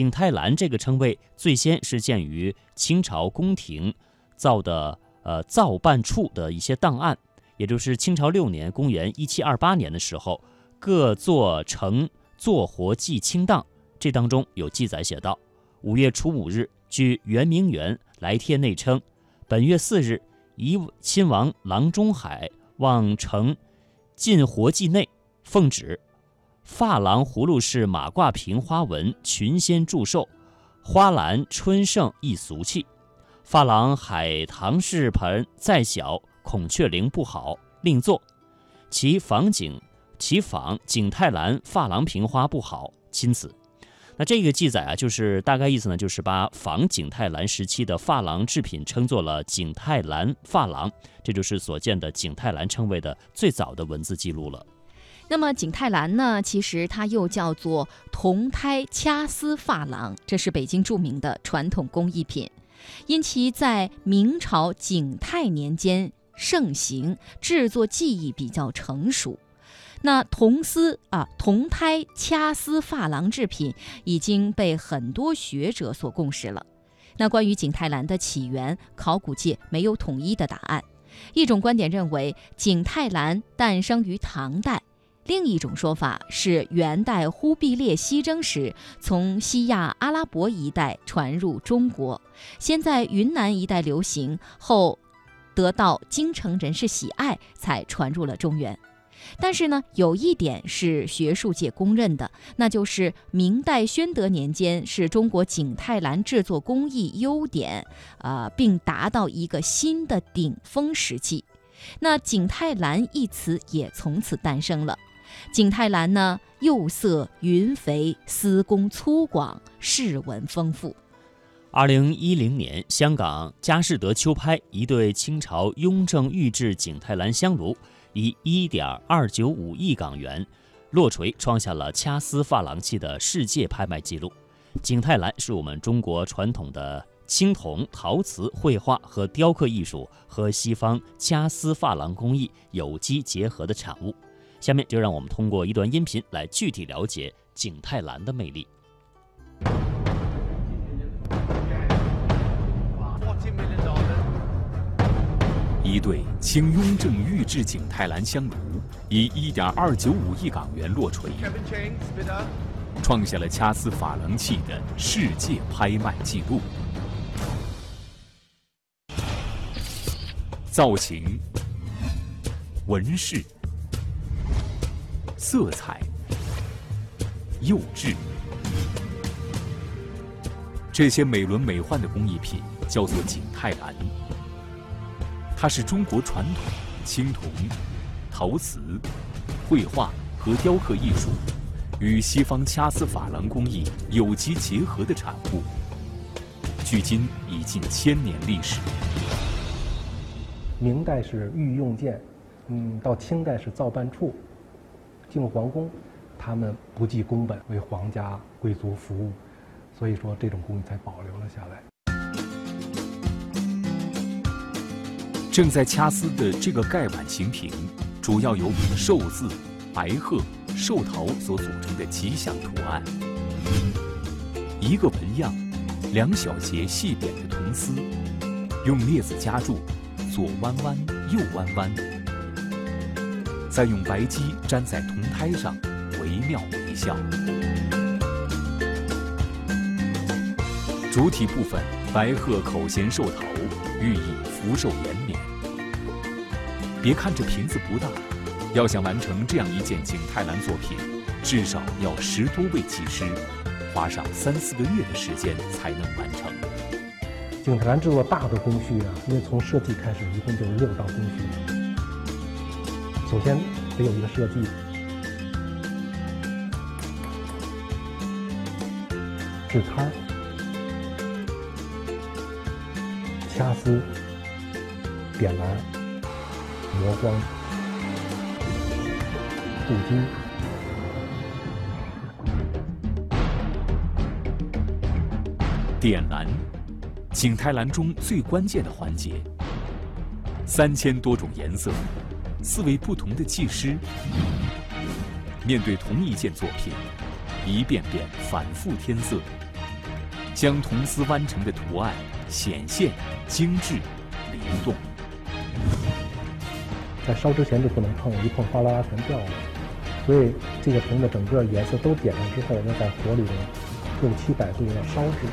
景泰蓝这个称谓最先是见于清朝宫廷造的呃造办处的一些档案，也就是清朝六年（公元一七二八年）的时候，各座城做活祭清档，这当中有记载写道：五月初五日，据圆明园来帖内称，本月四日，宜亲王郎中海望城进活祭内奉旨。珐琅葫芦式马挂瓶花纹群仙祝寿，花篮春盛亦俗气。珐琅海棠式盆再小，孔雀翎不好，另作。其仿景，其仿景泰蓝珐琅瓶花不好，钦此。那这个记载啊，就是大概意思呢，就是把仿景泰蓝时期的珐琅制品称作了景泰蓝珐琅，这就是所见的景泰蓝称谓的最早的文字记录了。那么景泰蓝呢？其实它又叫做铜胎掐丝珐琅，这是北京著名的传统工艺品。因其在明朝景泰年间盛行，制作技艺比较成熟。那铜丝啊，铜胎掐丝珐琅制品已经被很多学者所共识了。那关于景泰蓝的起源，考古界没有统一的答案。一种观点认为，景泰蓝诞生于唐代。另一种说法是，元代忽必烈西征时，从西亚阿拉伯一带传入中国，先在云南一带流行，后得到京城人士喜爱，才传入了中原。但是呢，有一点是学术界公认的，那就是明代宣德年间是中国景泰蓝制作工艺优点，呃，并达到一个新的顶峰时期。那景泰蓝一词也从此诞生了。景泰蓝呢，釉色匀肥，丝工粗犷，饰纹丰富。二零一零年，香港佳士得秋拍一对清朝雍正御制景泰蓝香炉，以一点二九五亿港元落锤，创下了掐丝珐琅器的世界拍卖纪录。景泰蓝是我们中国传统的青铜、陶瓷、绘画和雕刻艺术和西方掐丝珐琅工艺有机结合的产物。下面就让我们通过一段音频来具体了解景泰蓝的魅力。一对清雍正御制景泰蓝香炉以一点二九五亿港元落锤，创下了掐丝珐琅器的世界拍卖纪录。造型、纹饰。色彩、釉质，这些美轮美奂的工艺品叫做景泰蓝。它是中国传统青铜、陶瓷、绘画和雕刻艺术与西方掐丝珐琅工艺有机结合的产物，距今已近千年历史。明代是御用件，嗯，到清代是造办处。进皇宫，他们不计工本为皇家贵族服务，所以说这种工艺才保留了下来。正在掐丝的这个盖碗形瓶，主要由寿字、白鹤、寿桃所组成的吉祥图案。一个纹样，两小节细扁的铜丝，用镊子夹住，左弯弯，右弯弯。再用白鸡粘在铜胎上，惟妙惟肖。主体部分白鹤口衔寿桃，寓意福寿延年。别看这瓶子不大，要想完成这样一件景泰蓝作品，至少要十多位技师，花上三四个月的时间才能完成。景泰蓝制作大的工序啊，因为从设计开始，一共就是六道工序。首先得有一个设计，制摊掐丝、点蓝、磨光、镀金。点蓝，景泰蓝中最关键的环节，三千多种颜色。四位不同的技师面对同一件作品，一遍遍反复添色，将铜丝弯成的图案显现、精致、灵动。在烧之前就不能碰，一碰哗啦啦全掉了。所以这个铜的整个颜色都点上之后，要在火里头六七百度要烧制。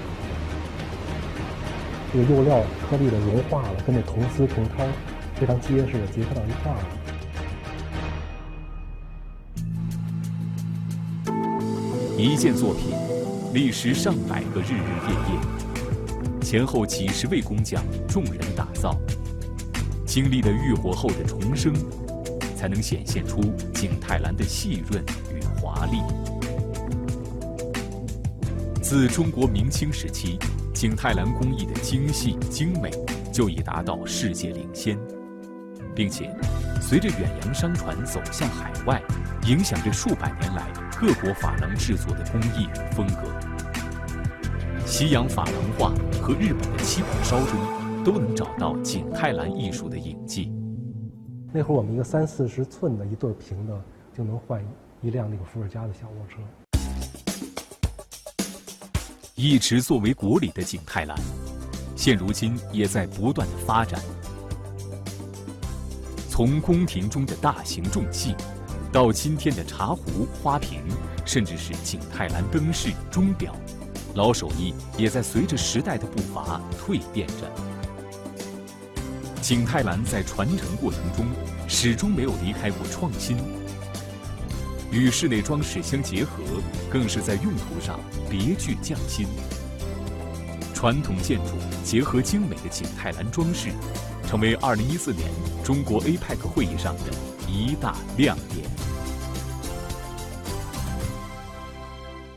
这个釉料颗粒的融化了，跟那铜丝铜汤非常结实的结合到一块了。一件作品，历时上百个日日夜夜，前后几十位工匠众人打造，经历了浴火后的重生，才能显现出景泰蓝的细润与华丽。自中国明清时期，景泰蓝工艺的精细精美就已达到世界领先，并且随着远洋商船走向海外，影响着数百年来。各国珐琅制作的工艺与风格，西洋珐琅画和日本的七宝烧中，都能找到景泰蓝艺术的影迹。那会儿我们一个三四十寸的一对平的，就能换一辆那个伏尔加的小货车。一直作为国礼的景泰蓝，现如今也在不断的发展。从宫廷中的大型重器。到今天的茶壶、花瓶，甚至是景泰蓝灯饰、钟表，老手艺也在随着时代的步伐蜕变着。景泰蓝在传承过程中，始终没有离开过创新，与室内装饰相结合，更是在用途上别具匠心。传统建筑结合精美的景泰蓝装饰，成为2014年中国 APEC 会议上的一大亮点。